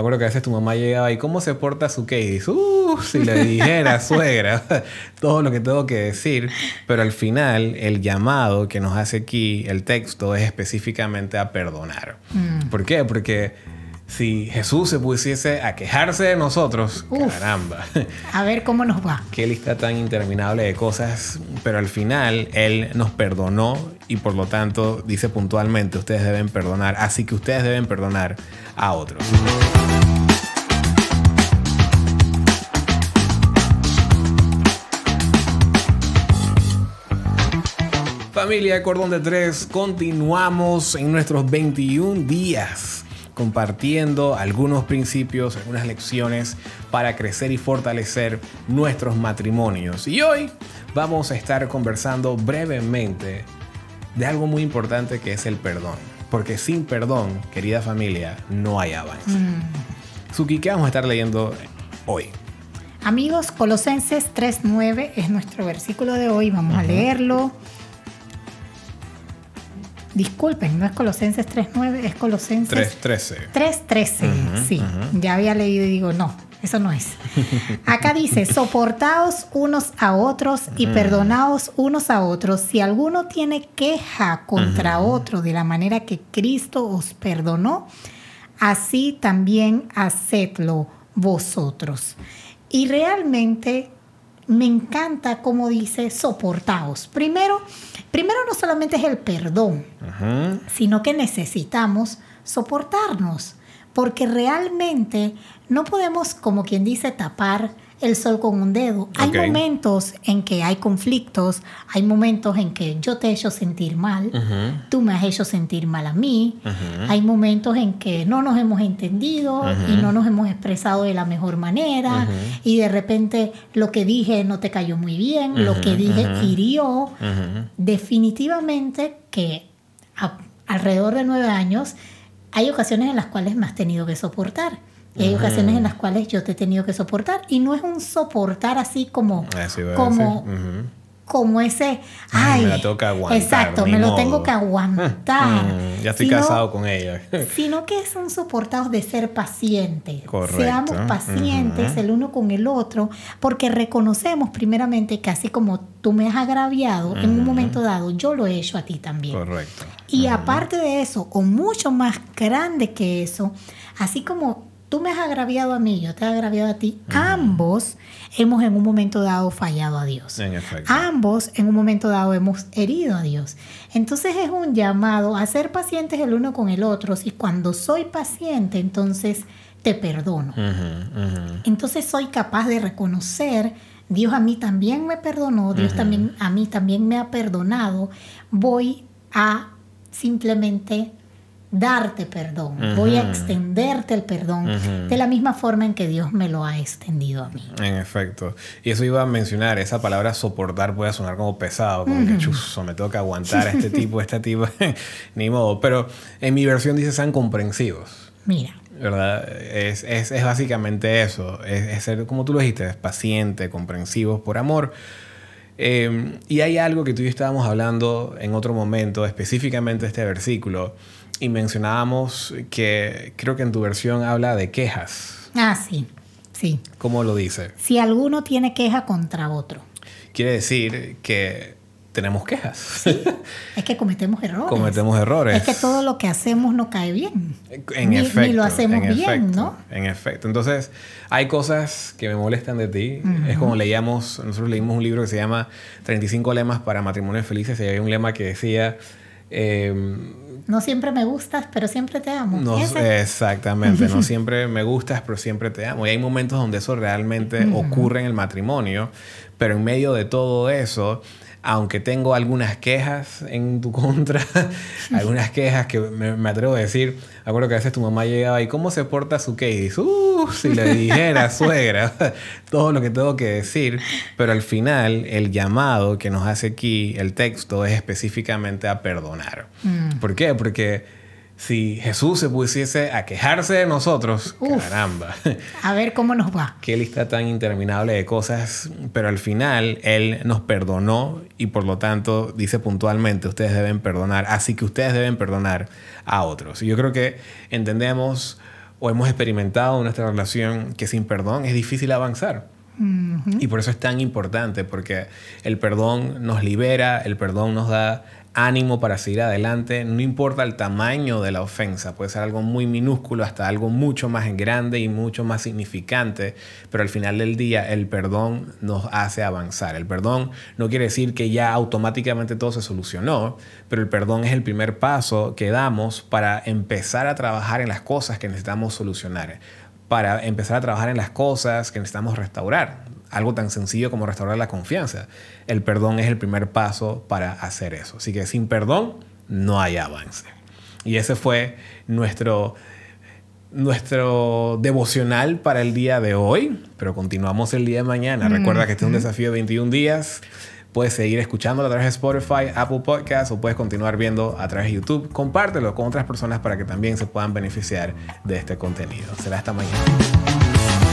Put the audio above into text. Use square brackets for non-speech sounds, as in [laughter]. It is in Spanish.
acuerdo que a veces tu mamá llegaba y ¿cómo se porta su Katie? Uh, si le dijera, [laughs] suegra, [laughs] todo lo que tengo que decir. Pero al final, el llamado que nos hace aquí, el texto, es específicamente a perdonar. Mm. ¿Por qué? Porque si Jesús se pusiese a quejarse de nosotros, Uf. caramba, A ver cómo nos va. qué lista tan interminable de cosas, pero al final Él nos perdonó y por lo tanto dice puntualmente, ustedes deben perdonar, así que ustedes deben perdonar a otros. Familia Cordón de Tres, continuamos en nuestros 21 días compartiendo algunos principios, algunas lecciones para crecer y fortalecer nuestros matrimonios. Y hoy vamos a estar conversando brevemente de algo muy importante que es el perdón. Porque sin perdón, querida familia, no hay avance. Suki, ¿qué vamos a estar leyendo hoy? Amigos, Colosenses 3.9 es nuestro versículo de hoy. Vamos a leerlo. Disculpen, no es Colosenses 3.9, es Colosenses 3.13. 3.13. sí, ya había leído y digo, no, eso no es. [laughs] Acá dice, soportaos unos a otros y perdonaos unos a otros si alguno tiene queja contra otro de la manera que Cristo os perdonó, así también hacedlo vosotros. Y realmente me encanta como dice soportaos. Primero, primero no solamente es el perdón, sino que necesitamos soportarnos, porque realmente no podemos, como quien dice, tapar el sol con un dedo. Hay momentos en que hay conflictos, hay momentos en que yo te he hecho sentir mal, tú me has hecho sentir mal a mí, hay momentos en que no nos hemos entendido y no nos hemos expresado de la mejor manera y de repente lo que dije no te cayó muy bien, lo que dije hirió. Definitivamente que a- alrededor de nueve años hay ocasiones en las cuales me has tenido que soportar. Y hay ocasiones en las cuales yo te he tenido que soportar. Y no es un soportar así como, Eso iba a como, como ese, Ay, ay, me la tengo que aguantar, Exacto, me lo tengo que aguantar. Mm, ya estoy Sino- casado con ella. [laughs] Sino que es un soportado de ser paciente. Correcto. Seamos pacientes el uno con el otro, porque reconocemos primeramente que así como tú me has agraviado, en un momento dado yo lo he hecho a ti también. Correcto. Y aparte de eso, o mucho más grande que eso, así como tú me has agraviado a mí, yo te he agraviado a ti, ambos hemos en un momento dado fallado a Dios. En efecto. Ambos en un momento dado hemos herido a Dios. Entonces es un llamado a ser pacientes el uno con el otro. Y cuando soy paciente, entonces te perdono. Entonces soy capaz de reconocer, Dios a mí también me perdonó, Dios también a mí también me ha perdonado. Voy a simplemente darte perdón, voy a extenderte el perdón de la misma forma en que Dios me lo ha extendido a mí. En efecto. Y eso iba a mencionar, esa palabra soportar puede sonar como pesado, como que chuzo, me tengo que aguantar a este [laughs] tipo, a esta tipa, [laughs] ni modo. Pero en mi versión dice sean comprensivos, Mira, ¿verdad? Es, es, es básicamente eso, es, es ser, como tú lo dijiste, paciente, comprensivos por amor. Eh, y hay algo que tú y yo estábamos hablando en otro momento, específicamente este versículo, y mencionábamos que creo que en tu versión habla de quejas. ah, sí, sí. ¿Cómo lo dice? Si alguno tiene queja contra otro, Quiere decir que tenemos quejas. es que cometemos errores. Cometemos errores. Es que todo lo que hacemos no cae bien. En ni, efecto. ni lo hacemos en bien, efecto, ¿no? En efecto. Entonces, hay cosas que me molestan de ti. Es como leíamos, nosotros leímos un libro que se llama 35 lemas para matrimonios felices y había un lema que decía... eh, No siempre me gustas, pero siempre te amo. no, exactamente, no [laughs] siempre me gustas, pero siempre te amo. Y hay momentos donde eso realmente ocurre en el matrimonio, pero en medio de todo eso, aunque tengo algunas quejas en tu contra, [laughs] algunas quejas que me, me atrevo a decir, acuerdo que a veces tu mamá llegaba y ¿cómo se porta su Katie? Uh, si le dijera, [laughs] suegra, [laughs] todo lo que tengo que decir, pero al final el llamado que nos hace aquí, el texto, es específicamente a perdonar. ¿Por qué? Porque si Jesús se pusiese a quejarse de nosotros, Uf. caramba, A ver cómo nos va. qué lista tan interminable de cosas, pero al final Él nos perdonó y por lo tanto dice puntualmente, ustedes deben perdonar, así que ustedes deben perdonar a otros. Y yo creo que entendemos o hemos experimentado en nuestra relación que sin perdón es difícil avanzar. Y por eso es tan importante, porque el perdón nos libera, el perdón nos da ánimo para seguir adelante, no importa el tamaño de la ofensa, puede ser algo muy minúsculo hasta algo mucho más grande y mucho más significante, pero al final del día el perdón nos hace avanzar. El perdón no quiere decir que ya automáticamente todo se solucionó, pero el perdón es el primer paso que damos para empezar a trabajar en las cosas que necesitamos solucionar para empezar a trabajar en las cosas que necesitamos restaurar algo tan sencillo como restaurar la confianza. El perdón es el primer paso para hacer eso. Así que sin perdón no hay avance. Y ese fue nuestro, nuestro devocional para el día de hoy, pero continuamos el día de mañana. Recuerda que este es un desafío de 21 días. Puedes seguir escuchándolo a través de Spotify, Apple Podcasts o puedes continuar viendo a través de YouTube. Compártelo con otras personas para que también se puedan beneficiar de este contenido. Será hasta mañana.